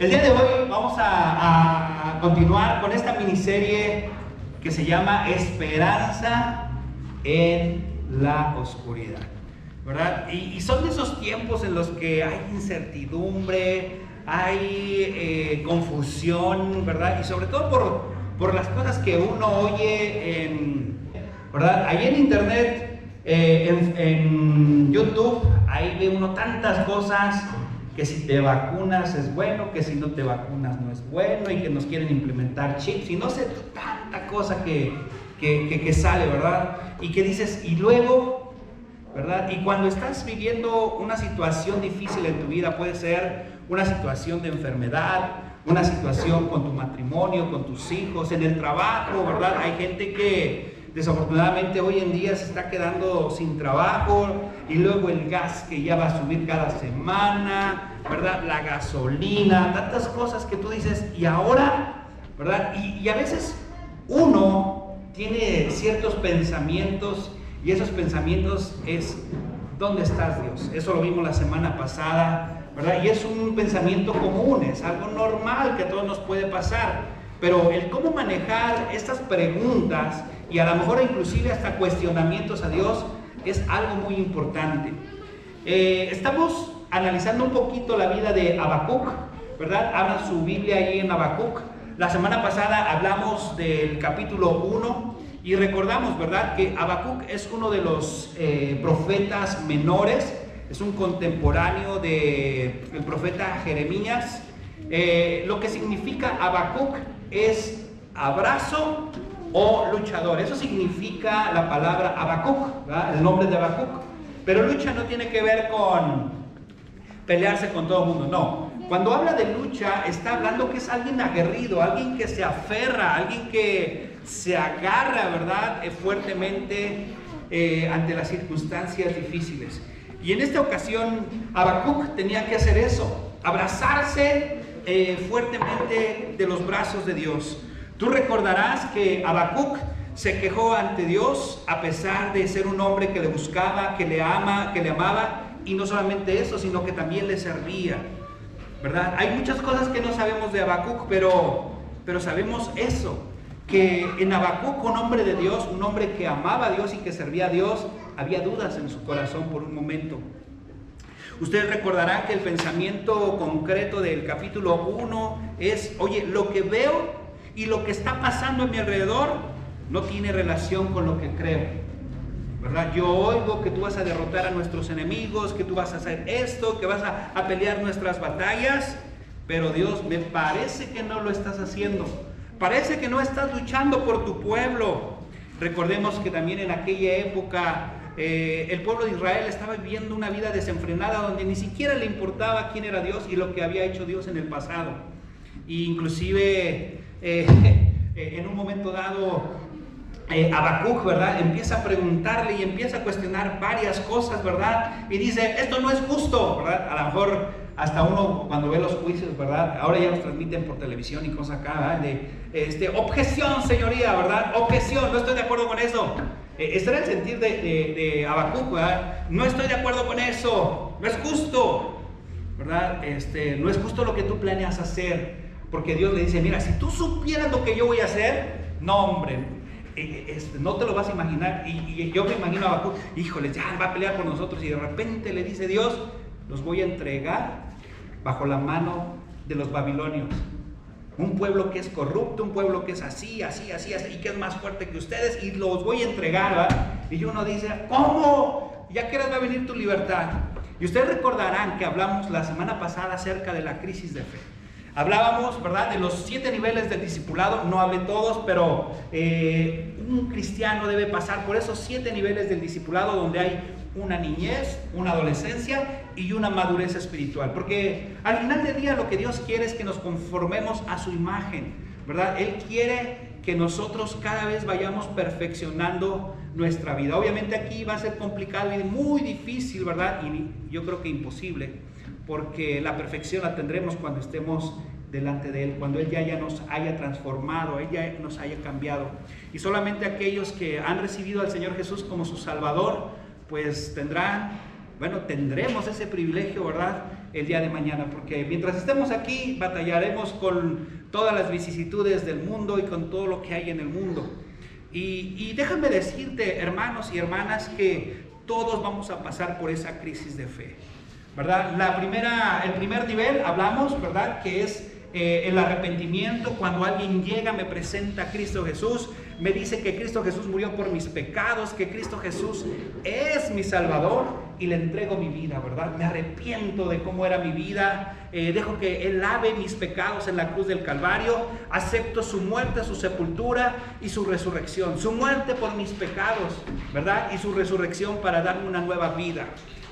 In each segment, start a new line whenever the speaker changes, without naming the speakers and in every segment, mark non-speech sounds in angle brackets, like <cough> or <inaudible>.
El día de hoy vamos a, continuar con esta miniserie que se llama Esperanza en la oscuridad. ¿Verdad? Y, son de esos tiempos en los que hay incertidumbre, hay eh, confusión, ¿verdad? Y sobre todo por, por las cosas que uno oye en, ¿verdad? Ahí en internet, eh, en, en YouTube, ahí ve uno tantas cosas que si te vacunas es bueno, que si no te vacunas no es bueno y que nos quieren implementar chips y no sé tanta cosa que, que, sale, ¿verdad? Y que dices, y luego, ¿verdad? Y cuando estás viviendo una situación difícil en tu vida, puede ser una situación de enfermedad, una situación con tu matrimonio, con tus hijos, en el trabajo, ¿verdad? Hay gente que Desafortunadamente hoy en día se está quedando sin trabajo y luego el gas que ya va a subir cada semana, ¿verdad? La gasolina, tantas cosas que tú dices, y ahora, ¿verdad? Y, a veces uno tiene ciertos pensamientos y esos pensamientos es, ¿dónde estás Dios? Eso lo vimos la semana pasada, ¿verdad? Y es un pensamiento común, es algo normal que a todos nos puede pasar. Pero el cómo manejar estas preguntas y a lo mejor inclusive hasta cuestionamientos a Dios es algo muy importante. Eh, estamos analizando un poquito la vida de Habacuc, ¿verdad? Abran su Biblia ahí en Habacuc. La semana pasada hablamos del capítulo 1 y recordamos, ¿verdad? Que Habacuc es uno de los eh, profetas menores, es un contemporáneo del el profeta Jeremías. Eh, lo que significa Habacuc es abrazo o luchador. Eso significa la palabra Habacuc, el nombre de Habacuc. Pero lucha no tiene que ver con pelearse con todo el mundo, no. Cuando habla de lucha, está hablando que es alguien aguerrido, alguien que se aferra, alguien que se agarra, ¿verdad?, eh, fuertemente eh, ante las circunstancias difíciles. Y en esta ocasión, Habacuc tenía que hacer eso, abrazarse eh, fuertemente de los brazos de Dios. Tú recordarás que Habacuc se quejó ante Dios a pesar de ser un hombre que le buscaba, que le ama, que le amaba, y no solamente eso, sino que también le servía. ¿Verdad? Hay muchas cosas que no sabemos de Habacuc, pero, pero sabemos eso, que en Habacuc, un hombre de Dios, un hombre que amaba a Dios y que servía a Dios, había dudas en su corazón por un momento. Ustedes recordarán que el pensamiento concreto del capítulo 1 es, oye, lo que veo y lo que está pasando a mi alrededor no tiene relación con lo que creo. ¿Verdad? Yo oigo que tú vas a derrotar a nuestros enemigos, que tú vas a hacer esto, que vas a, a pelear nuestras batallas, pero Dios, me parece que no lo estás haciendo. Parece que no estás luchando por tu pueblo. Recordemos que también en aquella época eh, el pueblo de Israel estaba viviendo una vida desenfrenada donde ni siquiera le importaba quién era Dios y lo que había hecho Dios en el pasado. E inclusive eh, en un momento dado eh, Habacuc, ¿verdad? Empieza a preguntarle y empieza a cuestionar varias cosas, ¿verdad? Y dice, esto no es justo, ¿verdad? A lo mejor hasta uno cuando ve los juicios, ¿verdad? Ahora ya los transmiten por televisión y cosas acá, ¿verdad? De, este, objeción, señoría, ¿verdad? Objeción, no estoy de acuerdo con eso. Eh, este era el sentir de, de, de Habacuc, ¿verdad? No estoy de acuerdo con eso, no es justo, ¿verdad? Este, no es justo lo que tú planeas hacer. Porque Dios le dice, mira, si tú supieras lo que yo voy a hacer, no hombre, eh, eh, no te lo vas a imaginar. Y, yo me imagino a Bakú, híjole, ya va a pelear por nosotros. Y de repente le dice Dios, los voy a entregar bajo la mano de los babilonios. Un pueblo que es corrupto, un pueblo que es así, así, así, así, y que es más fuerte que ustedes, y los voy a entregar, ¿verdad? Y uno dice, ¿cómo? ¿Ya que va a venir tu libertad? Y ustedes recordarán que hablamos la semana pasada acerca de la crisis de fe. Hablábamos, ¿verdad?, de los siete niveles del discipulado, no hablé todos, pero eh, un cristiano debe pasar por esos siete niveles del discipulado donde hay una niñez, una adolescencia y una madurez espiritual. Porque al final del día lo que Dios quiere es que nos conformemos a su imagen, ¿verdad? Él quiere que nosotros cada vez vayamos perfeccionando nuestra vida. Obviamente aquí va a ser complicado y muy difícil, ¿verdad? Y yo creo que imposible porque la perfección la tendremos cuando estemos delante de Él, cuando Él ya, nos haya transformado, Él ya nos haya cambiado. Y solamente aquellos que han recibido al Señor Jesús como su Salvador, pues tendrán, bueno, tendremos ese privilegio, ¿verdad? el día de mañana, porque mientras estemos aquí batallaremos con todas las vicisitudes del mundo y con todo lo que hay en el mundo. Y, y déjame decirte, hermanos y hermanas, que todos vamos a pasar por esa crisis de fe. ¿Verdad? La primera, el primer nivel hablamos, ¿verdad? Que es eh, el arrepentimiento, cuando alguien llega, me presenta a Cristo Jesús, me dice que Cristo Jesús murió por mis pecados, que Cristo Jesús es mi Salvador y le entrego mi vida, ¿verdad? Me arrepiento de cómo era mi vida, eh, dejo que Él lave mis pecados en la cruz del Calvario, acepto su muerte, su sepultura y su resurrección, su muerte por mis pecados, ¿verdad? Y su resurrección para darme una nueva vida,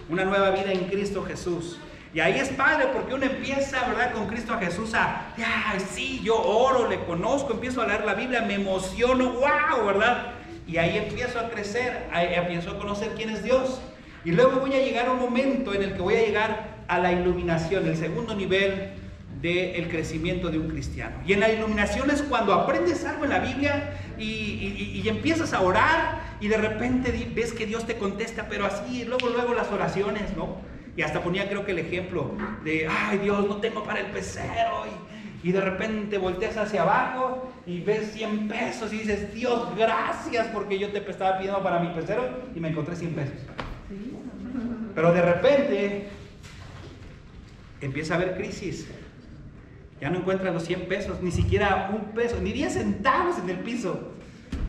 una nueva vida en Cristo Jesús. Y ahí es padre porque uno empieza, ¿verdad? Con Cristo Jesús a, ya, sí, yo oro, le conozco, empiezo a leer la Biblia, me emociono, wow, ¿verdad? Y ahí empiezo a crecer, ahí empiezo a conocer quién es Dios. Y luego voy a llegar a un momento en el que voy a llegar a la iluminación, el segundo nivel del crecimiento de un cristiano. Y en la iluminación es cuando aprendes algo en la Biblia y, y, empiezas a orar y de repente ves que Dios te contesta, pero así, luego, luego las oraciones, ¿no? Y hasta ponía creo que el ejemplo de, ay Dios, no tengo para el pecero. Y, de repente volteas hacia abajo y ves 100 pesos y dices, Dios, gracias porque yo te estaba pidiendo para mi pecero y me encontré 100 pesos. Pero de repente empieza a haber crisis. Ya no encuentras los 100 pesos, ni siquiera un peso, ni 10 centavos en el piso,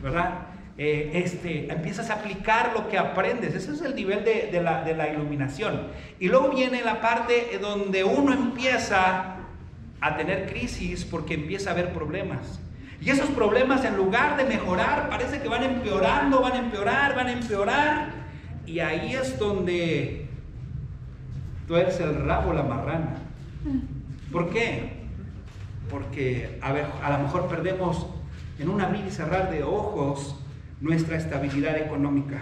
¿verdad? Eh, este, empiezas a aplicar lo que aprendes. Ese es el nivel de, la, de la iluminación. Y luego viene la parte donde uno empieza a tener crisis porque empieza a haber problemas. Y esos problemas en lugar de mejorar parece que van empeorando, van a empeorar, van a empeorar. Y ahí es donde tú eres el rabo, la marrana. ¿Por qué? Porque a, ver, a lo mejor perdemos en un abrir y cerrar de ojos nuestra estabilidad económica.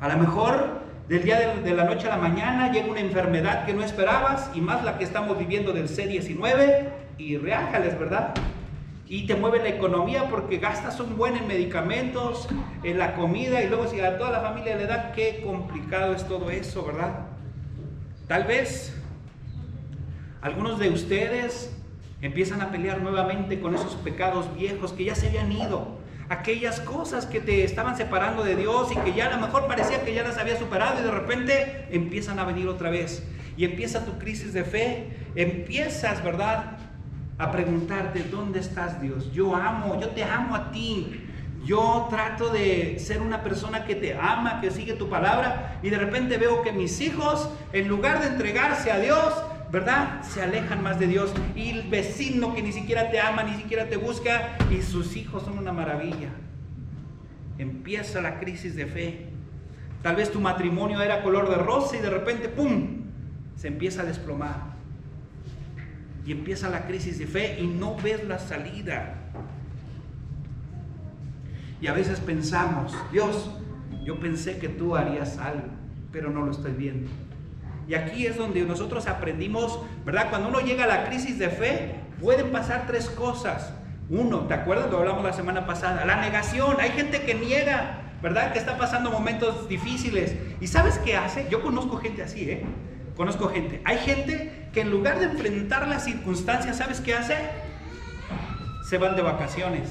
A lo mejor del día de, la noche a la mañana llega una enfermedad que no esperabas y más la que estamos viviendo del C19 y reájales, ¿verdad? Y te mueve la economía porque gastas un buen en medicamentos, en la comida y luego si a toda la familia le da, qué complicado es todo eso, ¿verdad? Tal vez algunos de ustedes empiezan a pelear nuevamente con esos pecados viejos que ya se habían ido aquellas cosas que te estaban separando de Dios y que ya a lo mejor parecía que ya las había superado y de repente empiezan a venir otra vez. Y empieza tu crisis de fe, empiezas, ¿verdad? A preguntarte, ¿dónde estás Dios? Yo amo, yo te amo a ti. Yo trato de ser una persona que te ama, que sigue tu palabra y de repente veo que mis hijos, en lugar de entregarse a Dios, ¿verdad? Se alejan más de Dios. Y el vecino que ni siquiera te ama, ni siquiera te busca, y sus hijos son una maravilla. Empieza la crisis de fe. Tal vez tu matrimonio era color de rosa y de repente, ¡pum!, se empieza a desplomar. Y empieza la crisis de fe y no ves la salida. Y a veces pensamos, Dios, yo pensé que tú harías algo, pero no lo estoy viendo. Y aquí es donde nosotros aprendimos, ¿verdad? Cuando uno llega a la crisis de fe, pueden pasar tres cosas. Uno, ¿te acuerdas? Lo hablamos la semana pasada. La negación. Hay gente que niega, ¿verdad? Que está pasando momentos difíciles. ¿Y sabes qué hace? Yo conozco gente así, ¿eh? Conozco gente. Hay gente que en lugar de enfrentar las circunstancias, ¿sabes qué hace? Se van de vacaciones.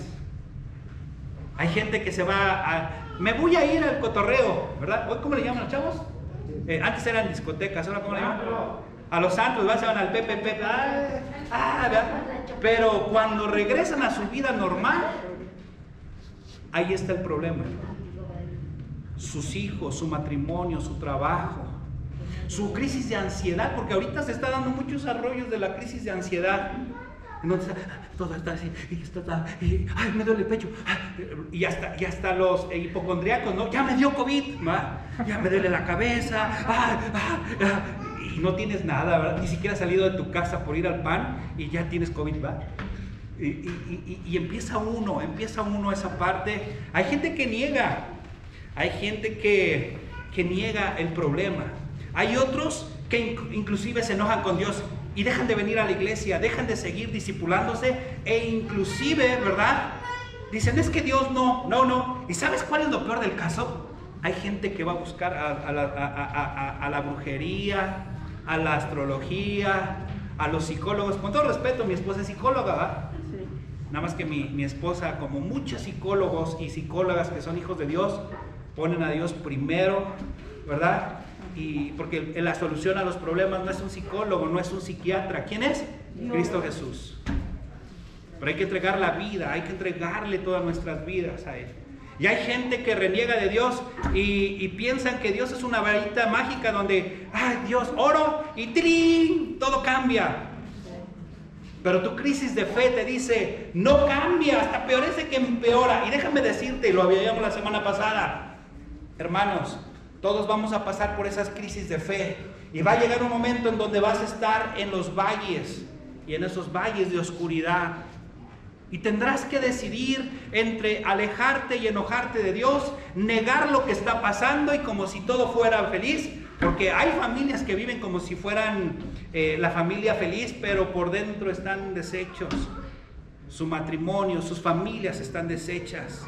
Hay gente que se va a... Me voy a ir al cotorreo, ¿verdad? ¿Hoy cómo le llaman los chavos? Eh, antes eran discotecas, ahora cómo le llaman? A los santos, se van al PPP. Ah, Pero cuando regresan a su vida normal, ahí está el problema. Sus hijos, su matrimonio, su trabajo, su crisis de ansiedad, porque ahorita se está dando muchos arroyos de la crisis de ansiedad. Entonces, todo está así, y y, ay, me duele el pecho, y hasta, los hipocondriacos, ¿no? Ya me dio COVID, ya me duele la cabeza, y no tienes nada, ¿verdad? Ni siquiera has salido de tu casa por ir al pan y ya tienes COVID, ¿va? Y, y, y, empieza uno, empieza uno esa parte. Hay gente que niega, hay gente que, que niega el problema. Hay otros que inclusive se enojan con Dios y dejan de venir a la iglesia, dejan de seguir discipulándose e inclusive, ¿verdad? Dicen, es que Dios no, no, no. ¿Y sabes cuál es lo peor del caso? Hay gente que va a buscar a, la, brujería, a la astrología, a los psicólogos. Con todo respeto, mi esposa es psicóloga, ¿verdad? Nada más que mi, mi, esposa, como muchos psicólogos y psicólogas que son hijos de Dios, ponen a Dios primero, ¿verdad? Y porque la solución a los problemas no es un psicólogo, no es un psiquiatra. ¿Quién es? Cristo Jesús. Pero hay que entregar la vida, hay que entregarle todas nuestras vidas a Él. Y hay gente que reniega de Dios y, piensan que Dios es una varita mágica donde, ay Dios, oro y ¡trin! todo cambia. Pero tu crisis de fe te dice, no cambia, hasta peorece que empeora. Y déjame decirte, lo habíamos la semana pasada, hermanos, todos vamos a pasar por esas crisis de fe. Y va a llegar un momento en donde vas a estar en los valles y en esos valles de oscuridad. Y tendrás que decidir entre alejarte y enojarte de Dios, negar lo que está pasando y como si todo fuera feliz, porque hay familias que viven como si fueran eh, la familia feliz, pero por dentro están deshechos. Su matrimonio, sus familias están deshechas.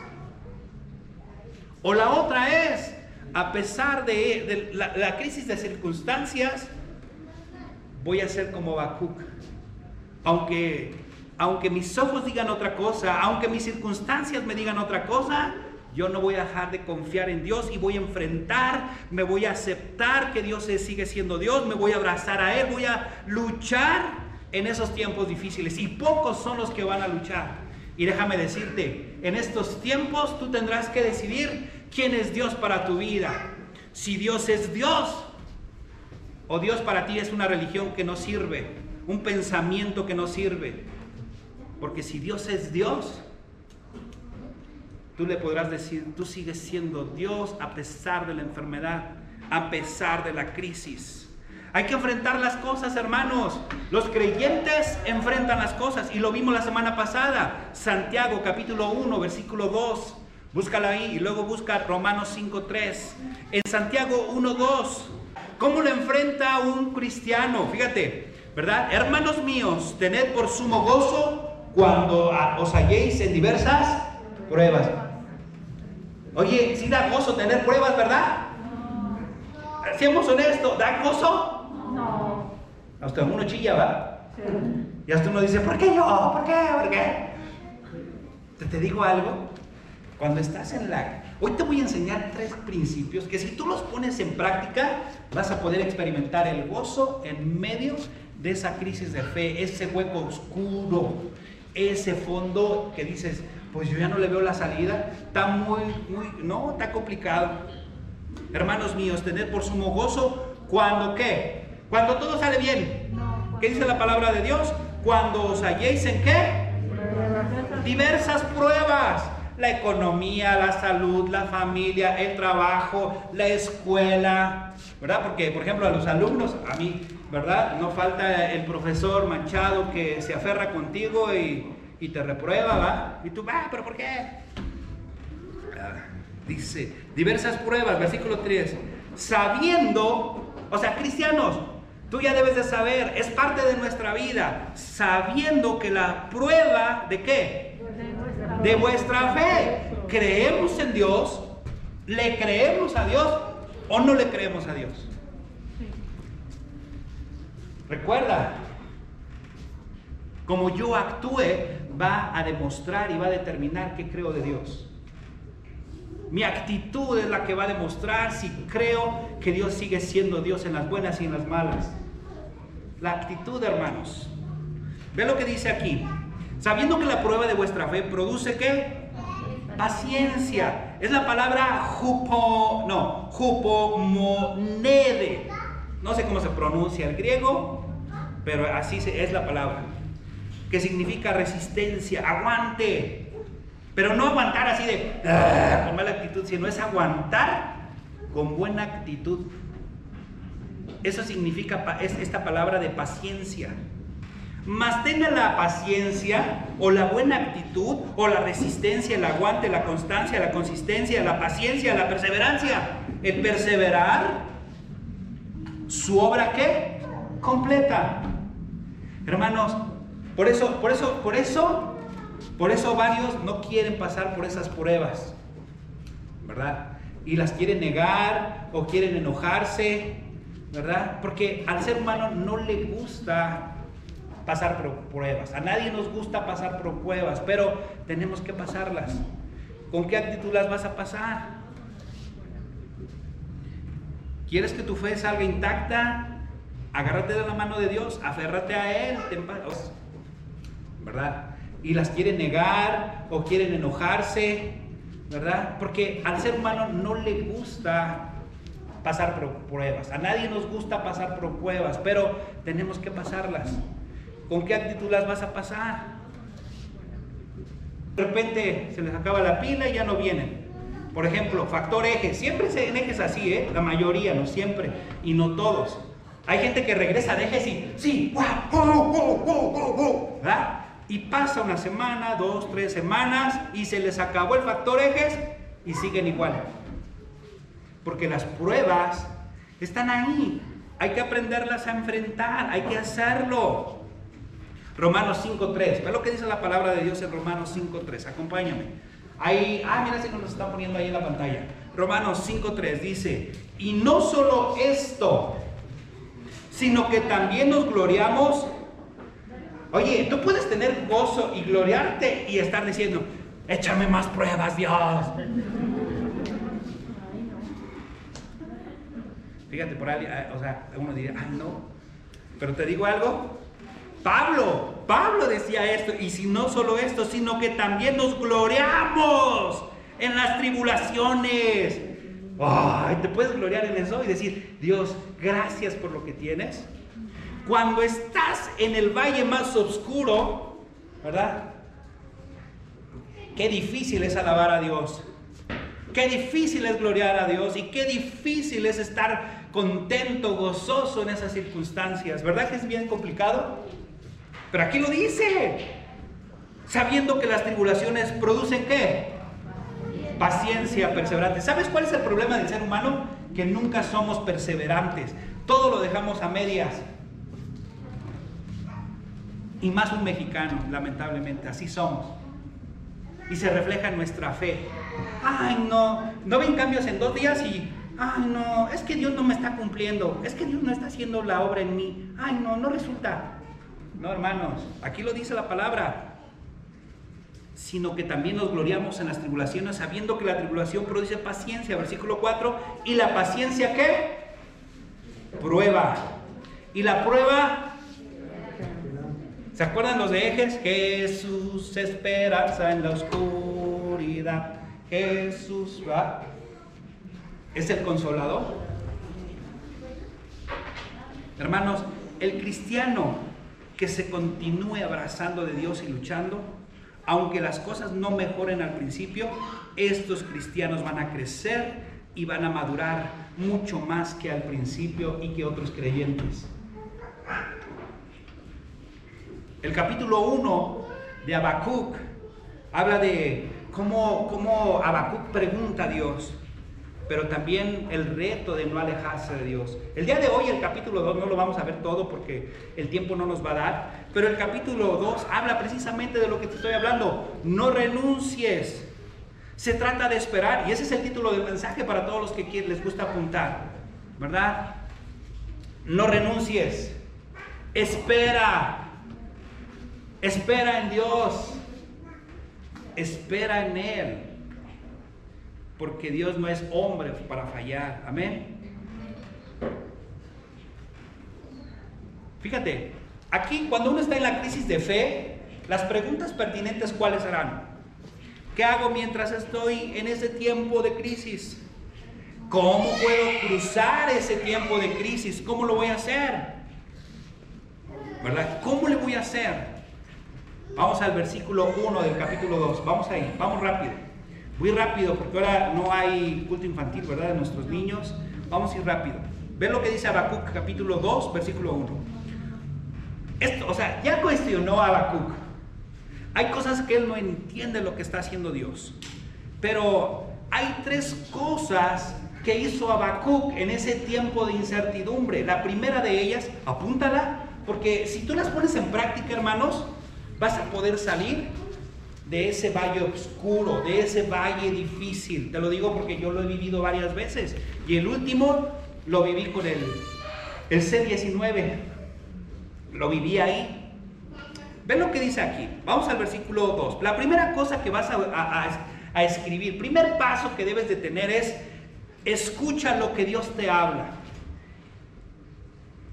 O la otra es, a pesar de, la, crisis de circunstancias, voy a ser como Bacuc. Aunque aunque mis ojos digan otra cosa, aunque mis circunstancias me digan otra cosa, yo no voy a dejar de confiar en Dios y voy a enfrentar, me voy a aceptar que Dios sigue siendo Dios, me voy a abrazar a Él, voy a luchar en esos tiempos difíciles. Y pocos son los que van a luchar. Y déjame decirte, en estos tiempos tú tendrás que decidir quién es Dios para tu vida. Si Dios es Dios o Dios para ti es una religión que no sirve, un pensamiento que no sirve. Porque si Dios es Dios, tú le podrás decir, tú sigues siendo Dios a pesar de la enfermedad, a pesar de la crisis. Hay que enfrentar las cosas, hermanos. Los creyentes enfrentan las cosas y lo vimos la semana pasada. Santiago capítulo 1, versículo 2. Búscala ahí y luego busca Romanos 5.3. En Santiago 1.2, ¿cómo lo enfrenta un cristiano? Fíjate, ¿verdad? Hermanos míos, tened por sumo gozo cuando os halléis en diversas pruebas. Oye, si da gozo tener pruebas, ¿verdad? Seamos honestos, ¿da gozo? No. Hasta uno chilla, ¿va? Y hasta uno dice, ¿por qué yo? ¿Por qué? ¿Por qué? Te, te digo algo. Cuando estás en la... Hoy te voy a enseñar tres principios que si tú los pones en práctica, vas a poder experimentar el gozo en medio de esa crisis de fe, ese hueco oscuro, ese fondo que dices, pues yo ya no le veo la salida, está muy, muy, no, está complicado. Hermanos míos, tened por sumo gozo cuando qué? Cuando todo sale bien. ¿Qué dice la palabra de Dios? Cuando os halléis en qué? Diversas pruebas. La economía, la salud, la familia, el trabajo, la escuela, ¿verdad? Porque, por ejemplo, a los alumnos, a mí ¿verdad? No falta el profesor manchado que se aferra contigo y, te reprueba, ¿va? Y tú, va, pero ¿por qué? Ah, dice, diversas pruebas, versículo 3, sabiendo, o sea, cristianos, tú ya debes de saber, es parte de nuestra vida, sabiendo que la prueba de qué? De vuestra fe. ¿Creemos en Dios? ¿Le creemos a Dios o no le creemos a Dios? Recuerda, como yo actúe va a demostrar y va a determinar qué creo de Dios. Mi actitud es la que va a demostrar si creo que Dios sigue siendo Dios en las buenas y en las malas. La actitud, hermanos. Ve lo que dice aquí. Sabiendo que la prueba de vuestra fe produce qué? Paciencia. Es la palabra jupo, no. No sé cómo se pronuncia el griego, pero así es la palabra, que significa resistencia, aguante, pero no aguantar así de ah", con mala actitud, sino es aguantar con buena actitud. Eso significa es esta palabra de paciencia. Más tenga la paciencia o la buena actitud o la resistencia, el aguante, la constancia, la consistencia, la paciencia, la perseverancia. El perseverar, su obra qué? Completa. Hermanos, por eso, por eso, por eso, por eso varios no quieren pasar por esas pruebas, ¿verdad? Y las quieren negar o quieren enojarse ¿verdad? Porque al ser humano no le gusta pasar pruebas. A nadie nos gusta pasar pruebas, pero tenemos que pasarlas. ¿Con qué actitud las vas a pasar? ¿Quieres que tu fe salga intacta? Agárrate de la mano de Dios, aférrate a Él, ¿verdad? Y las quieren negar o quieren enojarse, ¿verdad? Porque al ser humano no le gusta pasar pruebas. A nadie nos gusta pasar pruebas, pero tenemos que pasarlas. ¿Con qué actitud las vas a pasar? De repente se les acaba la pila y ya no vienen. Por ejemplo, factor eje. Siempre en ejes así, ¿eh? La mayoría, no siempre. Y no todos. Hay gente que regresa de ejes y, sí, ¿verdad? Y pasa una semana, dos, tres semanas y se les acabó el factor ejes y siguen igual. Porque las pruebas están ahí. Hay que aprenderlas a enfrentar, hay que hacerlo. Romanos 5.3. Ve lo que dice la palabra de Dios en Romanos 5.3. Acompáñame. Ahí, ah, mira si nos está poniendo ahí en la pantalla. Romanos 5.3 dice, y no solo esto, sino que también nos gloriamos. Oye, tú puedes tener gozo y gloriarte y estar diciendo, échame más pruebas, Dios. Fíjate por ahí, o sea, uno diría, ay no, pero te digo algo, Pablo, Pablo decía esto, y si no solo esto, sino que también nos gloriamos en las tribulaciones. Ay, te puedes gloriar en eso y decir, Dios, gracias por lo que tienes. Cuando estás en el valle más oscuro, ¿verdad? Qué difícil es alabar a Dios. Qué difícil es gloriar a Dios y qué difícil es estar contento, gozoso en esas circunstancias. ¿Verdad que es bien complicado? Pero aquí lo dice. Sabiendo que las tribulaciones producen qué? Paciencia, perseverante. ¿Sabes cuál es el problema del ser humano? Que nunca somos perseverantes. Todo lo dejamos a medias. Y más un mexicano, lamentablemente. Así somos. Y se refleja en nuestra fe. Ay, no. No ven cambios en dos días y ay no, es que Dios no me está cumpliendo, es que Dios no está haciendo la obra en mí, ay no, no resulta. No, hermanos, aquí lo dice la palabra, sino que también nos gloriamos en las tribulaciones, sabiendo que la tribulación produce paciencia, versículo 4, y la paciencia qué? Prueba. Y la prueba, ¿se acuerdan los de ejes? Jesús esperanza en la oscuridad. Jesús va. Es el consolador. Hermanos, el cristiano que se continúe abrazando de Dios y luchando, aunque las cosas no mejoren al principio, estos cristianos van a crecer y van a madurar mucho más que al principio y que otros creyentes. El capítulo 1 de Habacuc habla de cómo, cómo Habacuc pregunta a Dios, pero también el reto de no alejarse de Dios. El día de hoy, el capítulo 2, no lo vamos a ver todo porque el tiempo no nos va a dar, pero el capítulo 2 habla precisamente de lo que te estoy hablando. No renuncies. Se trata de esperar, y ese es el título del mensaje para todos los que les gusta apuntar, ¿verdad? No renuncies. Espera. Espera en Dios. Espera en Él porque Dios no es hombre para fallar. Amén. Fíjate, aquí cuando uno está en la crisis de fe, las preguntas pertinentes cuáles serán. ¿Qué hago mientras estoy en ese tiempo de crisis? ¿Cómo puedo cruzar ese tiempo de crisis? ¿Cómo lo voy a hacer? ¿Verdad? ¿Cómo le voy a hacer? Vamos al versículo 1 del capítulo 2. Vamos ahí, vamos rápido. Muy rápido, porque ahora no hay culto infantil, ¿verdad? De nuestros niños. Vamos a ir rápido. Ve lo que dice Habacuc, capítulo 2, versículo 1. Esto, o sea, ya cuestionó a Habacuc. Hay cosas que él no entiende lo que está haciendo Dios. Pero hay tres cosas que hizo Habacuc en ese tiempo de incertidumbre. La primera de ellas, apúntala, porque si tú las pones en práctica, hermanos, vas a poder salir de ese valle oscuro, de ese valle difícil. Te lo digo porque yo lo he vivido varias veces. Y el último lo viví con el el C19. Lo viví ahí. Ven lo que dice aquí. Vamos al versículo 2. La primera cosa que vas a, escribir, primer paso que debes de tener es, escucha lo que Dios te habla.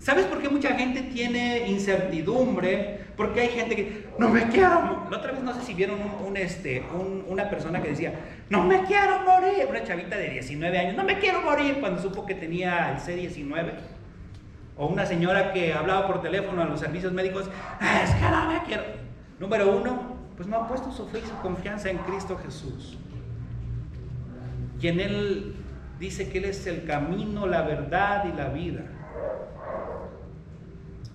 ¿Sabes por qué mucha gente tiene incertidumbre? Porque hay gente que, no me quiero. La otra vez no sé si vieron este, una persona que decía, no me quiero morir. Una chavita de 19 años, no me quiero morir cuando supo que tenía el C19. O una señora que hablaba por teléfono a los servicios médicos, es que no me quiero. Número uno, pues no ha puesto su fe y su confianza en Cristo Jesús. Y en Él dice que Él es el camino, la verdad y la vida.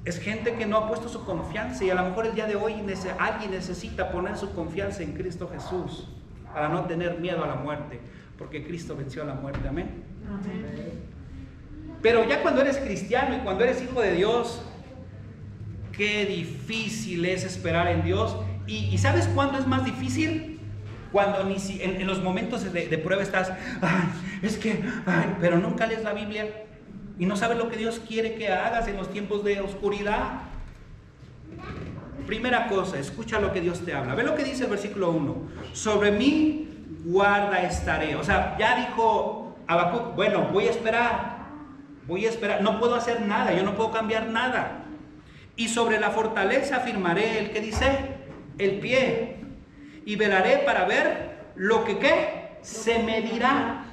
Es gente que no ha puesto su confianza y a lo mejor el día de hoy alguien necesita poner su confianza en Cristo Jesús para no tener miedo a la muerte, porque Cristo venció a la muerte. Amén. Pero ya cuando eres cristiano y cuando eres hijo de Dios, qué difícil es esperar en Dios. ¿Y, sabes cuándo es más difícil? Cuando ni si, en, los momentos de, prueba estás, es que, pero nunca lees la Biblia y no sabes lo que Dios quiere que hagas en los tiempos de oscuridad. Primera cosa, escucha lo que Dios te habla. Ve lo que dice el versículo 1. Sobre mí guarda estaré. O sea, ya dijo Habacuc, bueno, voy a esperar. Voy a esperar. No puedo hacer nada, yo no puedo cambiar nada. Y sobre la fortaleza afirmaré el que dice, el pie. Y velaré para ver lo que qué se me dirá.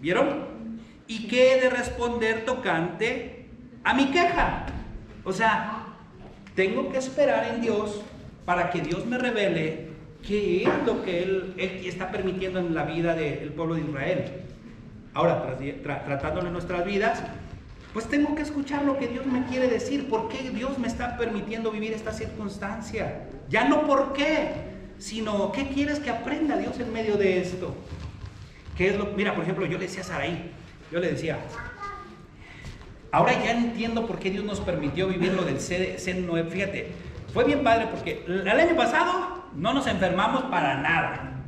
¿Vieron? Y qué he de responder tocante a mi queja. O sea, tengo que esperar en Dios para que Dios me revele qué es lo que Él, está permitiendo en la vida del pueblo de Israel. Ahora, tratándole nuestras vidas, pues tengo que escuchar lo que Dios me quiere decir, por qué Dios me está permitiendo vivir esta circunstancia. Ya no por qué, sino qué quieres que aprenda Dios en medio de esto. ¿Qué es lo, mira, por ejemplo, yo le decía a Saraí, yo le decía, ahora ya entiendo por qué Dios nos permitió vivir lo del C9. Fíjate, fue bien padre porque el año pasado no nos enfermamos para nada.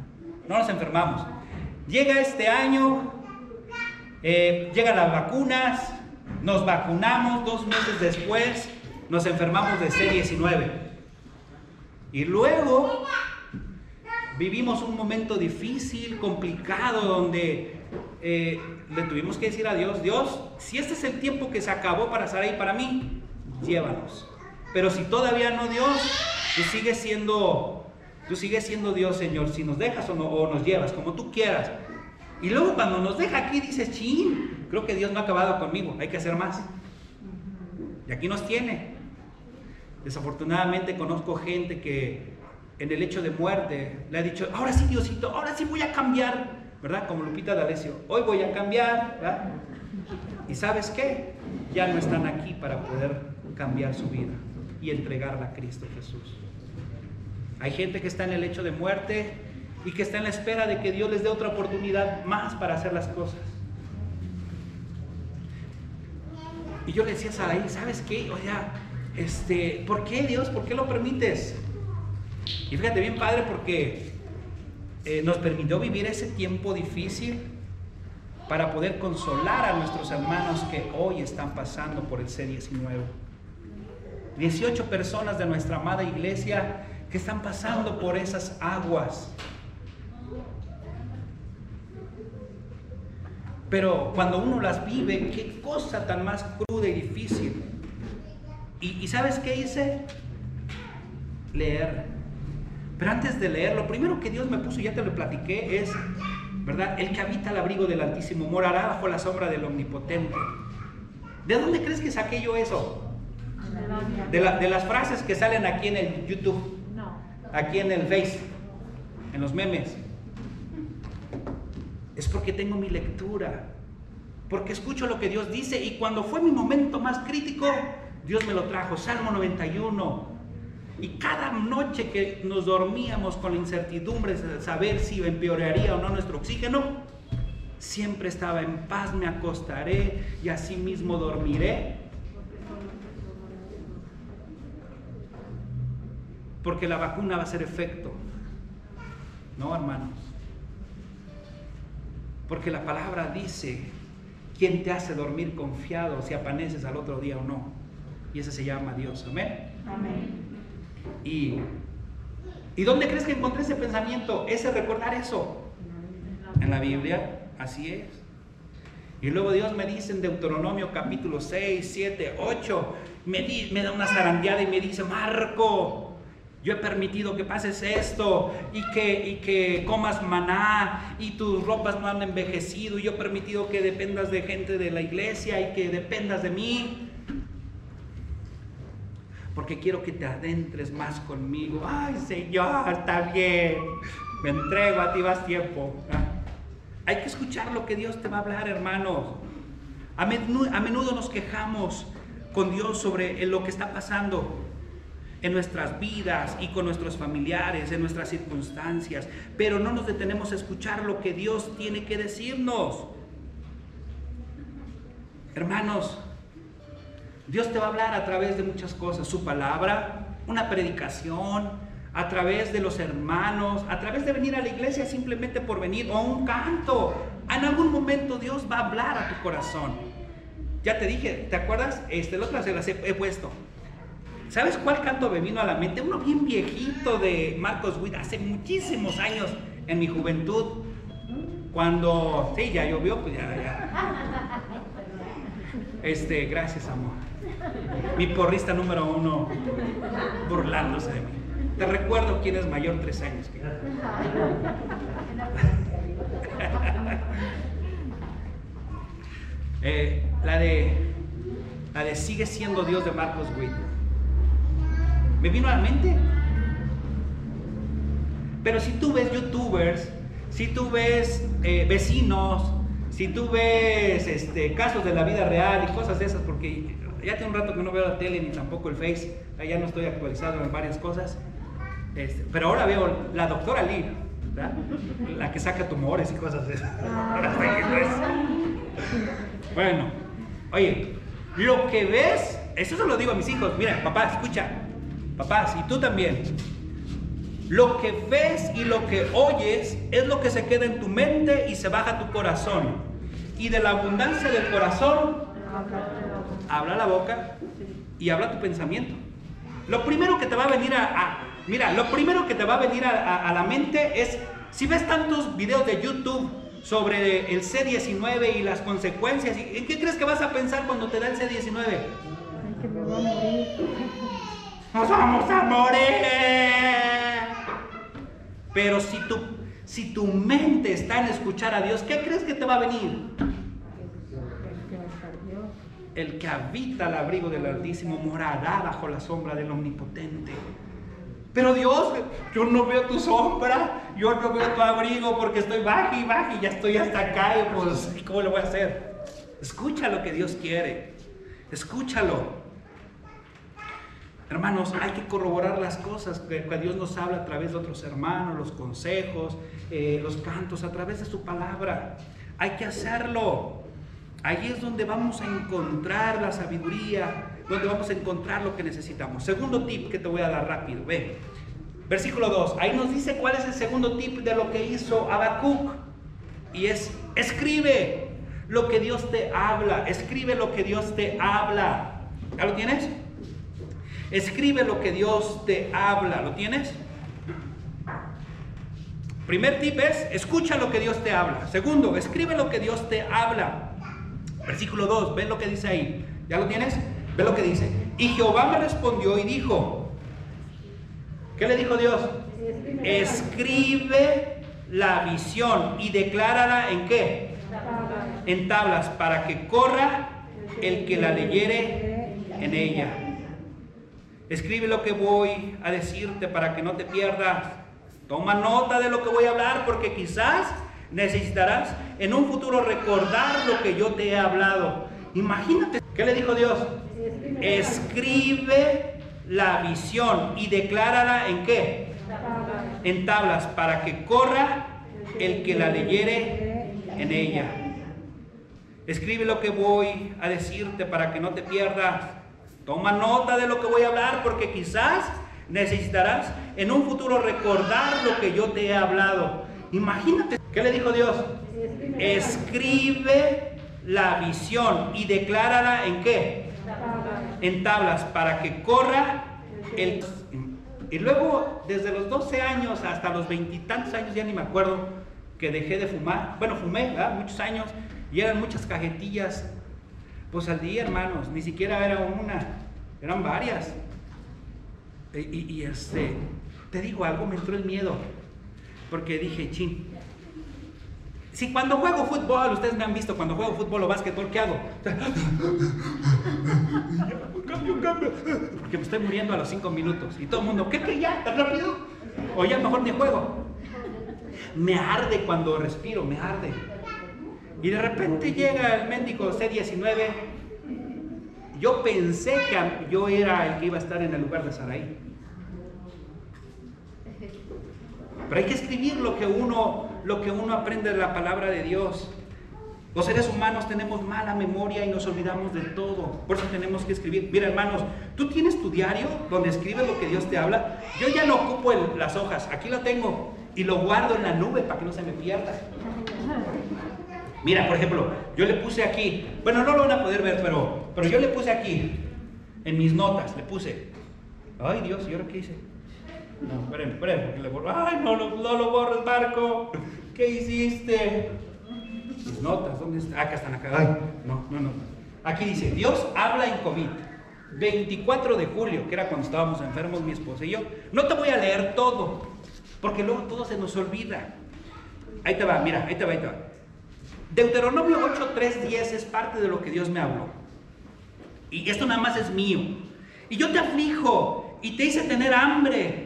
No nos enfermamos. Llega este año, eh, llegan las vacunas, nos vacunamos dos meses después, nos enfermamos de C19. Y luego vivimos un momento difícil, complicado, donde eh, le tuvimos que decir a Dios, Dios, si este es el tiempo que se acabó para Sara y para mí, llévanos. Pero si todavía no Dios, tú sigues siendo, tú sigues siendo Dios, Señor, si nos dejas o, no, o nos llevas, como tú quieras. Y luego cuando nos deja aquí dices, chin, creo que Dios no ha acabado conmigo, hay que hacer más. Y aquí nos tiene. Desafortunadamente conozco gente que en el hecho de muerte le ha dicho, ahora sí Diosito, ahora sí voy a cambiar ¿verdad? Como Lupita D'Alessio, hoy voy a cambiar, ¿verdad? Y sabes qué? Ya no están aquí para poder cambiar su vida y entregarla a Cristo Jesús. Hay gente que está en el hecho de muerte y que está en la espera de que Dios les dé otra oportunidad más para hacer las cosas. Y yo le decía a Sarai, ¿sabes qué? O sea, este, ¿por qué Dios? ¿Por qué lo permites? Y fíjate bien, Padre, porque eh, nos permitió vivir ese tiempo difícil para poder consolar a nuestros hermanos que hoy están pasando por el C19. 18 personas de nuestra amada iglesia que están pasando por esas aguas. Pero cuando uno las vive, qué cosa tan más cruda y difícil. ¿Y, y sabes qué hice? Leer pero antes de leer, lo primero que Dios me puso, ya te lo platiqué, es, ¿verdad? El que habita al abrigo del Altísimo morará bajo la sombra del Omnipotente. ¿De dónde crees que saqué yo eso? De, de las frases que salen aquí en el YouTube, aquí en el Face, en los memes. Es porque tengo mi lectura, porque escucho lo que Dios dice y cuando fue mi momento más crítico, Dios me lo trajo. Salmo 91, y cada noche que nos dormíamos con la incertidumbre de saber si empeoraría o no nuestro oxígeno, siempre estaba en paz, me acostaré y así mismo dormiré. Porque la vacuna va a hacer efecto. No, hermanos. Porque la palabra dice quién te hace dormir confiado si apareces al otro día o no. Y ese se llama Dios. Amén.
Amén.
Y, ¿Y dónde crees que encontré ese pensamiento? Ese recordar eso. En la Biblia, así es. Y luego Dios me dice en Deuteronomio capítulo 6, 7, 8, me, di- me da una zarandeada y me dice, Marco, yo he permitido que pases esto y que, y que comas maná y tus ropas no han envejecido y yo he permitido que dependas de gente de la iglesia y que dependas de mí. Porque quiero que te adentres más conmigo. Ay, Señor, está bien. Me entrego a ti más tiempo. Ah. Hay que escuchar lo que Dios te va a hablar, hermanos. A menudo, a menudo nos quejamos con Dios sobre lo que está pasando en nuestras vidas y con nuestros familiares, en nuestras circunstancias, pero no nos detenemos a escuchar lo que Dios tiene que decirnos. Hermanos, Dios te va a hablar a través de muchas cosas, su palabra, una predicación, a través de los hermanos, a través de venir a la iglesia simplemente por venir, o un canto. En algún momento Dios va a hablar a tu corazón. Ya te dije, ¿te acuerdas? Este, otro se las he, he puesto. ¿Sabes cuál canto me vino a la mente? Uno bien viejito de Marcos Witt, hace muchísimos años, en mi juventud, cuando, sí, ya llovió, pues ya, ya. <laughs> Este, gracias, amor. Mi porrista número uno burlándose de mí. Te recuerdo quién es mayor tres años que yo. <laughs> Eh, la de la de sigue siendo Dios de Marcos Witt. Me vino a la mente. Pero si tú ves youtubers, si tú ves eh, vecinos, si tú ves este, casos de la vida real y cosas de esas, porque ya tiene un rato que no veo la tele ni tampoco el Face, ya no estoy actualizado en varias cosas. Este, pero ahora veo la doctora Lee, ¿verdad? la que saca tumores y cosas de esas. Eso. Bueno, oye, lo que ves, eso se lo digo a mis hijos, mira, papá, escucha, papás, y tú también. Lo que ves y lo que oyes es lo que se queda en tu mente y se baja a tu corazón. Y de la abundancia del corazón, habla la boca y habla tu pensamiento. Lo primero que te va a venir a, a- mira, lo primero que te va a venir a, a- a la mente es, si ves tantos videos de YouTube sobre el C19 y las consecuencias, ¿y- ¿en qué crees que vas a pensar cuando te da el C19?
Ay, que me va a morir.
¡Nos vamos a morir! Pero si tu, si tu mente está en escuchar a Dios, ¿qué crees que te va a venir?
El que me perdió.
El que habita al abrigo del Altísimo morará bajo la sombra del Omnipotente. Pero Dios, yo no veo tu sombra, yo no veo tu abrigo porque estoy bajo y bajo y ya estoy hasta acá y pues, ¿cómo le voy a hacer? Escucha lo que Dios quiere, escúchalo. Hermanos, hay que corroborar las cosas que, que Dios nos habla a través de otros hermanos, los consejos, eh, los cantos, a través de su palabra. Hay que hacerlo. Ahí es donde vamos a encontrar la sabiduría, donde vamos a encontrar lo que necesitamos. Segundo tip que te voy a dar rápido, ve. Versículo 2, ahí nos dice cuál es el segundo tip de lo que hizo Habacuc. Y es, escribe lo que Dios te habla, escribe lo que Dios te habla. ¿Ya lo tienes? Escribe lo que Dios te habla. ¿Lo tienes? Primer tip es, escucha lo que Dios te habla. Segundo, escribe lo que Dios te habla. Versículo 2, ve lo que dice ahí. ¿Ya lo tienes? Ve lo que dice. Y Jehová me respondió y dijo, ¿qué le dijo Dios? Escribe la visión y declárala en qué? En tablas, para que corra el que la leyere en ella. Escribe lo que voy a decirte para que no te pierdas. Toma nota de lo que voy a hablar porque quizás necesitarás en un futuro recordar lo que yo te he hablado. Imagínate, ¿qué le dijo Dios? Escribe la visión y declárala en qué? En tablas para que corra el que la leyere en ella. Escribe lo que voy a decirte para que no te pierdas. Toma nota de lo que voy a hablar porque quizás necesitarás en un futuro recordar lo que yo te he hablado. Imagínate, ¿qué le dijo Dios? Escribe la visión y declárala en qué? En tablas, para que corra el... Y luego, desde los 12 años hasta los veintitantos años, ya ni me acuerdo, que dejé de fumar. Bueno, fumé, ¿verdad? Muchos años, y eran muchas cajetillas. Pues al día, hermanos, ni siquiera era una, eran varias. Y, y este, te digo algo, me entró el miedo. Porque dije, chin, si cuando juego fútbol, ustedes me han visto cuando juego fútbol o básquetbol, ¿qué hago? <laughs> cambio, cambio. Porque me estoy muriendo a los cinco minutos. Y todo el mundo, ¿qué, qué, ya? ¿Tan rápido? O ya mejor ni juego. Me arde cuando respiro, me arde. Y de repente llega el médico C19. Yo pensé que yo era el que iba a estar en el lugar de Saraí. Pero hay que escribir lo que uno, lo que uno aprende de la palabra de Dios. Los seres humanos tenemos mala memoria y nos olvidamos de todo. Por eso tenemos que escribir. Mira, hermanos, tú tienes tu diario donde escribes lo que Dios te habla. Yo ya no ocupo las hojas, aquí lo tengo y lo guardo en la nube para que no se me pierda. Mira, por ejemplo, yo le puse aquí, bueno, no lo van a poder ver, pero, pero yo le puse aquí, en mis notas, le puse, ay Dios, ¿y ahora qué hice? No, esperen, esperen, porque le borro. Ay, no, no, no lo borres, Marco. ¿Qué hiciste? Mis notas, ¿dónde están? Acá están, acá. Ay, no, no, no. Aquí dice, Dios habla en COVID. 24 de julio, que era cuando estábamos enfermos mi esposa y yo. No te voy a leer todo, porque luego todo se nos olvida. Ahí te va, mira, ahí te va, ahí te va. Deuteronomio 8, 3, 10 es parte de lo que Dios me habló. Y esto nada más es mío. Y yo te aflijo y te hice tener hambre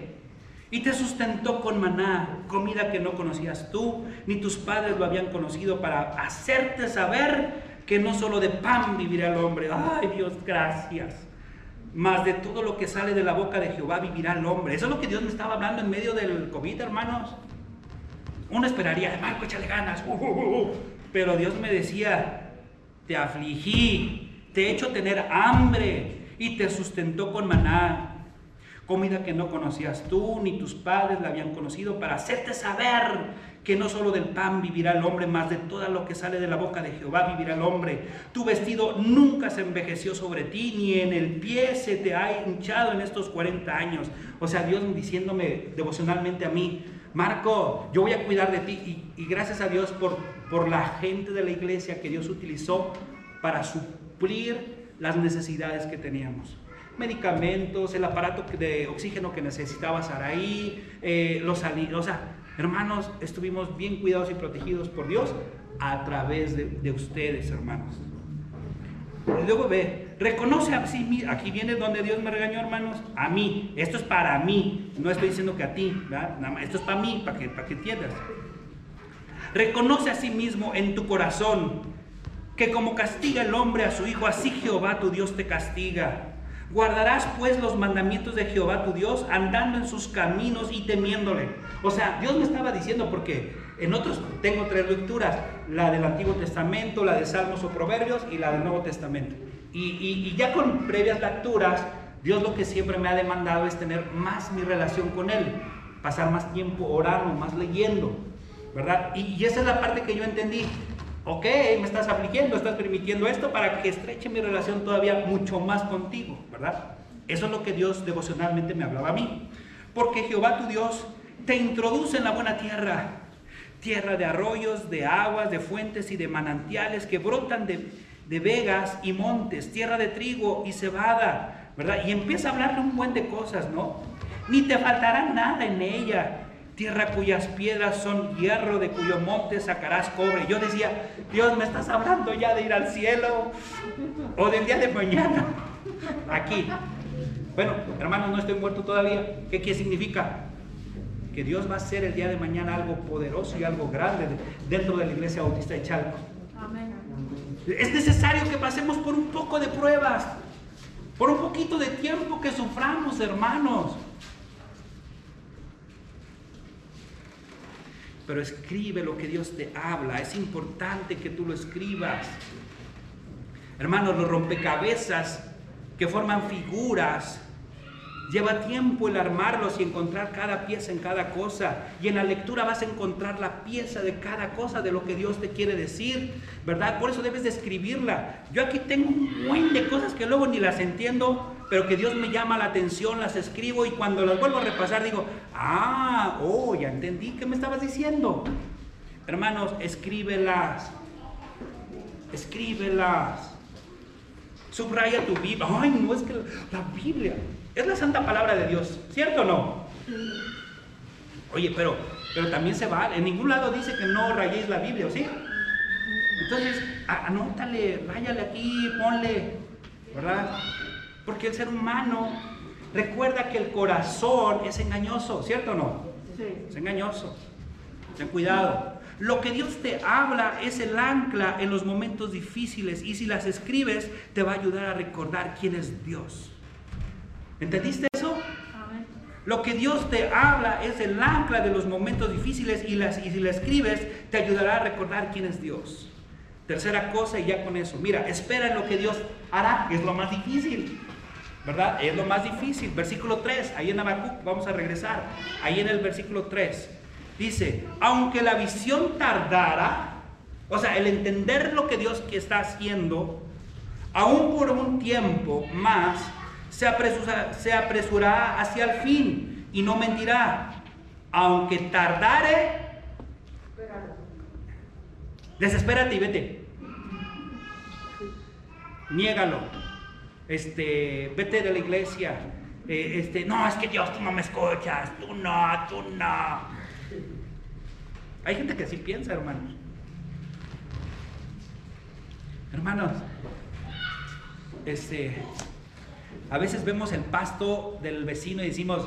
y te sustentó con maná, comida que no conocías tú, ni tus padres lo habían conocido, para hacerte saber que no solo de pan vivirá el hombre. Ay Dios, gracias. Más de todo lo que sale de la boca de Jehová vivirá el hombre. Eso es lo que Dios me estaba hablando en medio del COVID, hermanos. Uno esperaría, Marco, échale ganas. Uh, uh, uh, Pero Dios me decía, te afligí, te he hecho tener hambre y te sustentó con maná comida que no conocías tú ni tus padres la habían conocido, para hacerte saber que no solo del pan vivirá el hombre, más de todo lo que sale de la boca de Jehová vivirá el hombre. Tu vestido nunca se envejeció sobre ti, ni en el pie se te ha hinchado en estos 40 años. O sea, Dios diciéndome devocionalmente a mí, Marco, yo voy a cuidar de ti. Y, y gracias a Dios por, por la gente de la iglesia que Dios utilizó para suplir las necesidades que teníamos medicamentos, el aparato de oxígeno que necesitaba Saraí, eh, los o sea, hermanos, estuvimos bien cuidados y protegidos por Dios a través de, ustedes, hermanos. luego ve, reconoce a sí aquí viene donde Dios me regañó, hermanos, a mí, esto es para mí, no estoy diciendo que a ti, esto es para mí, para que, para que entiendas. Reconoce a sí mismo en tu corazón que como castiga el hombre a su hijo, así Jehová tu Dios te castiga. Guardarás pues los mandamientos de Jehová tu Dios, andando en sus caminos y temiéndole. O sea, Dios me estaba diciendo porque en otros tengo tres lecturas, la del Antiguo Testamento, la de Salmos o Proverbios y la del Nuevo Testamento. Y, ya con previas lecturas, Dios lo que siempre me ha demandado es tener más mi relación con Él, pasar más tiempo orando, más leyendo, ¿verdad? Y, esa es la parte que yo entendí ok, me estás afligiendo, estás permitiendo esto para que estreche mi relación todavía mucho más contigo, ¿verdad? Eso es lo que Dios devocionalmente me hablaba a mí. Porque Jehová tu Dios te introduce en la buena tierra, tierra de arroyos, de aguas, de fuentes y de manantiales que brotan de, de vegas y montes, tierra de trigo y cebada, ¿verdad? Y empieza a hablarle un buen de cosas, ¿no? Ni te faltará nada en ella tierra cuyas piedras son hierro, de cuyo monte sacarás cobre. Yo decía, Dios, ¿me estás hablando ya de ir al cielo? O del día de mañana. Aquí. Bueno, hermanos, no estoy muerto todavía. ¿Qué, qué significa? Que Dios va a hacer el día de mañana algo poderoso y algo grande dentro de la iglesia bautista de Chalco. Es necesario que pasemos por un poco de pruebas, por un poquito de tiempo que suframos, hermanos. Pero escribe lo que Dios te habla. Es importante que tú lo escribas. Hermanos, los rompecabezas que forman figuras Lleva tiempo el armarlos y encontrar cada pieza en cada cosa. Y en la lectura vas a encontrar la pieza de cada cosa de lo que Dios te quiere decir, ¿verdad? Por eso debes de escribirla. Yo aquí tengo un buen de cosas que luego ni las entiendo, pero que Dios me llama la atención, las escribo y cuando las vuelvo a repasar digo, ah, oh, ya entendí qué me estabas diciendo. Hermanos, escríbelas. Escríbelas. Subraya tu Biblia. Ay, no es que la Biblia es la santa palabra de Dios, ¿cierto o no? Oye, pero, pero también se va. En ningún lado dice que no rayéis la Biblia, ¿o sí? Entonces, anótale, ráyale aquí, ponle, ¿verdad? Porque el ser humano recuerda que el corazón es engañoso, ¿cierto o no?
Sí.
Es engañoso. Ten cuidado. Lo que Dios te habla es el ancla en los momentos difíciles y si las escribes te va a ayudar a recordar quién es Dios. ¿Entendiste eso?
Amén.
Lo que Dios te habla es el ancla de los momentos difíciles y, las, y si la escribes te ayudará a recordar quién es Dios. Tercera cosa y ya con eso. Mira, espera en lo que Dios hará, es lo más difícil. ¿Verdad? Es lo más difícil. Versículo 3, ahí en Habacuc, vamos a regresar. Ahí en el versículo 3. Dice, aunque la visión tardara, o sea, el entender lo que Dios está haciendo, aún por un tiempo más, se, apresura, se apresurará hacia el fin y no mentirá. Aunque tardare, desespérate y vete. Niégalo. Este, vete de la iglesia. Eh, este, no, es que Dios, tú no me escuchas. Tú no, tú no. Hay gente que así piensa, hermanos. Hermanos, este, a veces vemos el pasto del vecino y decimos,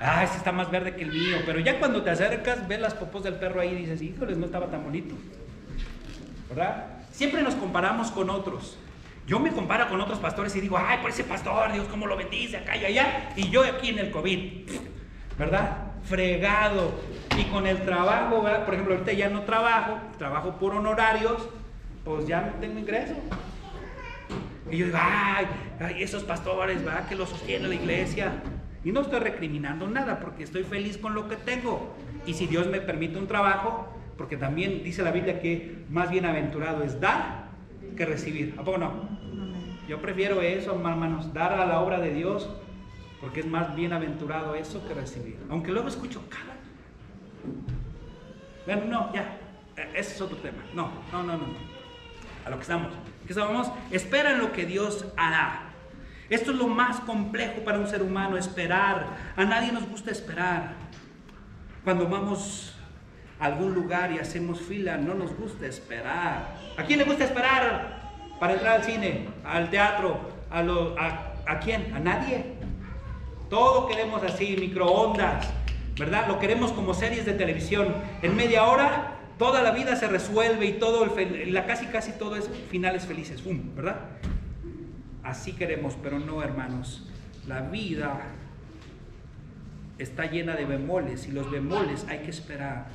ah, ese está más verde que el mío. Pero ya cuando te acercas, ves las popos del perro ahí y dices, híjoles, no estaba tan bonito. ¿Verdad? Siempre nos comparamos con otros. Yo me comparo con otros pastores y digo, ay, por ese pastor, Dios, cómo lo bendice acá y allá. Y yo aquí en el COVID, ¿verdad? Fregado. Y con el trabajo, ¿verdad? Por ejemplo, ahorita ya no trabajo, trabajo por honorarios, pues ya no tengo ingreso. Y yo digo, ay, ay, esos pastores, ¿verdad? Que lo sostiene la iglesia. Y no estoy recriminando nada porque estoy feliz con lo que tengo. Y si Dios me permite un trabajo, porque también dice la Biblia que más bienaventurado es dar que recibir. ¿A poco no? Yo prefiero eso, hermanos, dar a la obra de Dios, porque es más bienaventurado eso que recibir. Aunque luego escucho cada. Bueno, no, ya, eh, ese es otro tema. No, no, no, no. A lo que estamos. Que estamos, espera en lo que Dios hará. Esto es lo más complejo para un ser humano, esperar. A nadie nos gusta esperar. Cuando vamos a algún lugar y hacemos fila, no nos gusta esperar. ¿A quién le gusta esperar para entrar al cine, al teatro? ¿A, lo, ¿a quién? ¿A nadie? Todo queremos así, microondas, ¿verdad? Lo queremos como series de televisión. En media hora toda la vida se resuelve y todo el la casi casi todo es finales felices. ¿verdad? Así queremos, pero no, hermanos. La vida está llena de bemoles y los bemoles hay que esperar.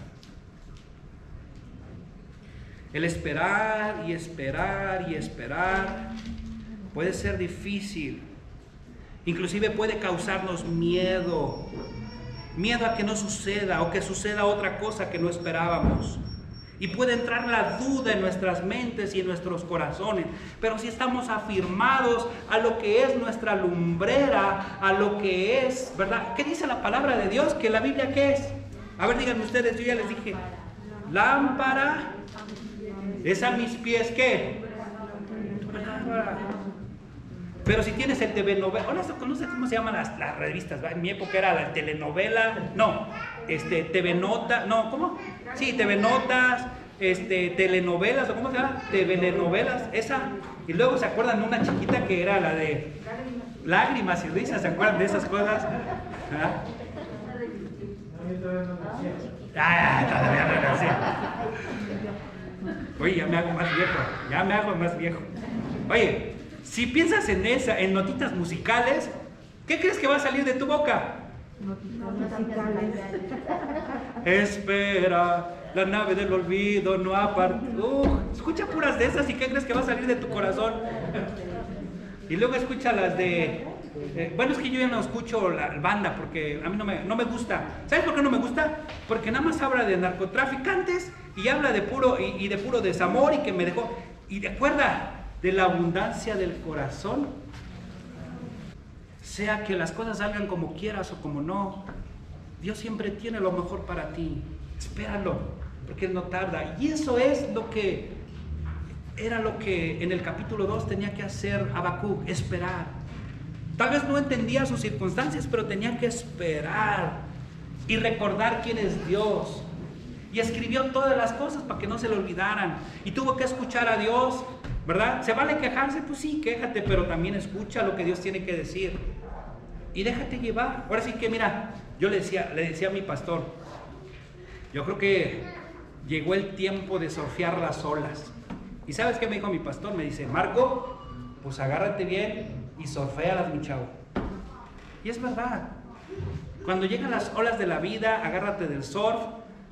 El esperar y esperar y esperar puede ser difícil. Inclusive puede causarnos miedo. Miedo a que no suceda o que suceda otra cosa que no esperábamos. Y puede entrar la duda en nuestras mentes y en nuestros corazones. Pero si estamos afirmados a lo que es nuestra lumbrera, a lo que es, ¿verdad? ¿Qué dice la palabra de Dios? ¿Que la Biblia qué es? A ver, díganme ustedes, yo ya les dije. Lámpara es a mis pies, ¿qué? Pero si tienes el TV novela, no sé, no sé cómo se llaman las, las revistas, ¿va? en mi época era la telenovela, no, este, TV Nota, no, ¿cómo? Sí, TV Notas, este, telenovelas, o cómo se llama, telenovelas, esa, y luego se acuerdan de una chiquita que era la de lágrimas y risas, ¿se acuerdan de esas cosas? ¿Ah? Ah, todavía no nací. Oye, ya me hago más viejo, ya me hago más viejo. Oye, si piensas en esa, en notitas musicales, ¿qué crees que va a salir de tu boca?
Musicales.
Espera, la nave del olvido no ha partido. Uh, escucha puras de esas y ¿qué crees que va a salir de tu corazón? Y luego escucha las de Eh, bueno, es que yo ya no escucho la banda porque a mí no me, no me gusta. ¿Sabes por qué no me gusta? Porque nada más habla de narcotraficantes y habla de puro y, y de puro desamor y que me dejó. Y de acuerda de la abundancia del corazón, sea que las cosas salgan como quieras o como no, Dios siempre tiene lo mejor para ti. Espéralo, porque Él no tarda. Y eso es lo que era lo que en el capítulo 2 tenía que hacer Habacuc, esperar. Tal vez no entendía sus circunstancias, pero tenía que esperar y recordar quién es Dios. Y escribió todas las cosas para que no se le olvidaran. Y tuvo que escuchar a Dios, ¿verdad? ¿Se vale quejarse? Pues sí, quéjate, pero también escucha lo que Dios tiene que decir. Y déjate llevar. Ahora sí que mira, yo le decía, le decía a mi pastor, yo creo que llegó el tiempo de surfear las olas. ¿Y sabes qué me dijo mi pastor? Me dice, Marco, pues agárrate bien y surfealas, mi chavo. Y es verdad. Cuando llegan las olas de la vida, agárrate del surf,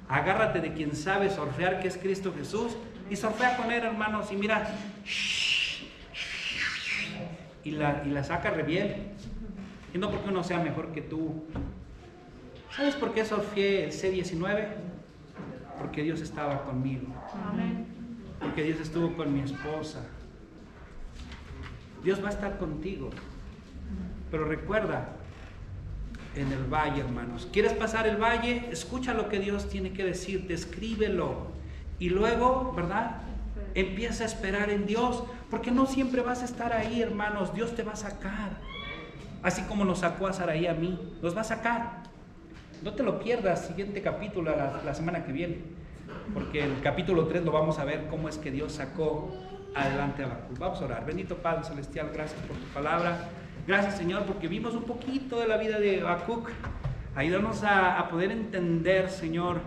agárrate de quien sabe surfear, que es Cristo Jesús, y surfea con él, hermanos, y mira, y la, y la saca re bien. Y no porque uno sea mejor que tú. ¿Sabes por qué surfeé el C-19? Porque Dios estaba conmigo. Porque Dios estuvo con mi esposa. Dios va a estar contigo. Pero recuerda, en el valle, hermanos. ¿Quieres pasar el valle? Escucha lo que Dios tiene que decirte, escríbelo. Y luego, ¿verdad? Empieza a esperar en Dios, porque no siempre vas a estar ahí, hermanos. Dios te va a sacar. Así como nos sacó a Saraí a mí, nos va a sacar. No te lo pierdas, siguiente capítulo la, la semana que viene, porque el capítulo 3 lo vamos a ver cómo es que Dios sacó adelante a Habacuc. Vamos a orar. Bendito Padre Celestial, gracias por tu palabra. Gracias Señor porque vimos un poquito de la vida de Habacuc. Ayúdanos a, a poder entender, Señor,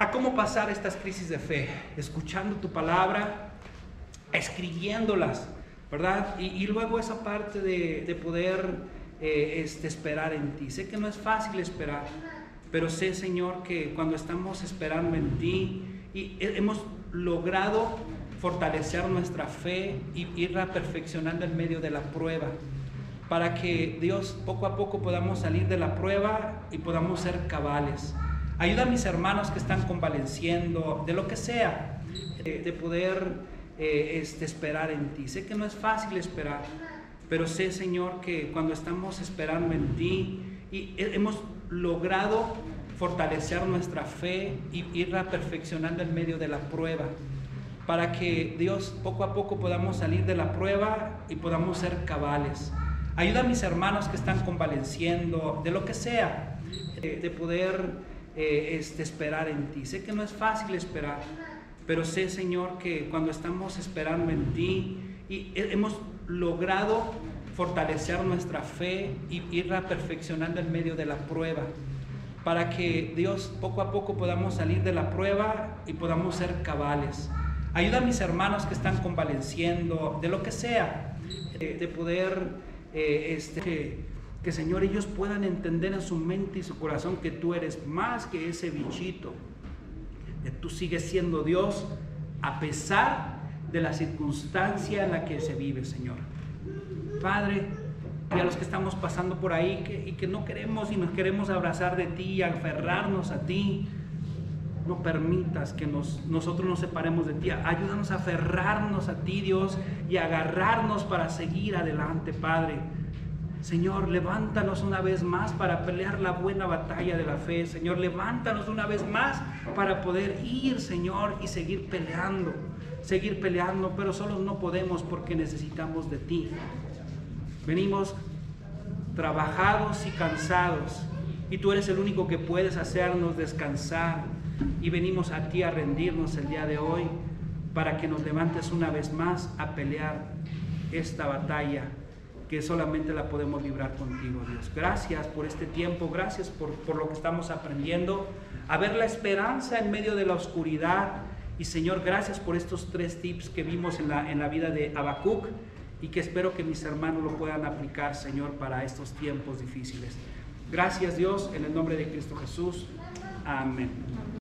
a cómo pasar estas crisis de fe, escuchando tu palabra, escribiéndolas, ¿verdad? Y, y luego esa parte de, de poder eh, este, esperar en ti. Sé que no es fácil esperar, pero sé, Señor, que cuando estamos esperando en ti y hemos logrado fortalecer nuestra fe y irla perfeccionando en medio de la prueba, para que Dios poco a poco podamos salir de la prueba y podamos ser cabales. Ayuda a mis hermanos que están convaleciendo, de lo que sea, de, de poder eh, este, esperar en ti. Sé que no es fácil esperar, pero sé, Señor, que cuando estamos esperando en ti y hemos logrado fortalecer nuestra fe y irla perfeccionando en medio de la prueba, para que Dios poco a poco podamos salir de la prueba y podamos ser cabales. Ayuda a mis hermanos que están convaleciendo, de lo que sea, de, de poder eh, este, esperar en ti. Sé que no es fácil esperar, pero sé, Señor, que cuando estamos esperando en ti y hemos logrado fortalecer nuestra fe y irla perfeccionando en medio de la prueba, para que Dios poco a poco podamos salir de la prueba y podamos ser cabales. Ayuda a mis hermanos que están convaleciendo, de lo que sea, de, de poder, eh, este, que, Señor ellos puedan entender en su mente y su corazón que tú eres más que ese bichito, que tú sigues siendo Dios a pesar de la circunstancia en la que se vive, Señor. Padre, y a los que estamos pasando por ahí que, y que no queremos y nos queremos abrazar de ti y aferrarnos a ti, no permitas que nos, nosotros nos separemos de ti. Ayúdanos a aferrarnos a ti, Dios, y agarrarnos para seguir adelante, Padre. Señor, levántanos una vez más para pelear la buena batalla de la fe. Señor, levántanos una vez más para poder ir, Señor, y seguir peleando. Seguir peleando, pero solos no podemos porque necesitamos de ti. Venimos trabajados y cansados, y tú eres el único que puedes hacernos descansar. Y venimos a ti a rendirnos el día de hoy para que nos levantes una vez más a pelear esta batalla que solamente la podemos librar contigo, Dios. Gracias por este tiempo, gracias por, por, lo que estamos aprendiendo, a ver la esperanza en medio de la oscuridad. Y Señor, gracias por estos tres tips que vimos en la, en la vida de Habacuc y que espero que mis hermanos lo puedan aplicar, Señor, para estos tiempos difíciles. Gracias, Dios, en el nombre de Cristo Jesús. Amén.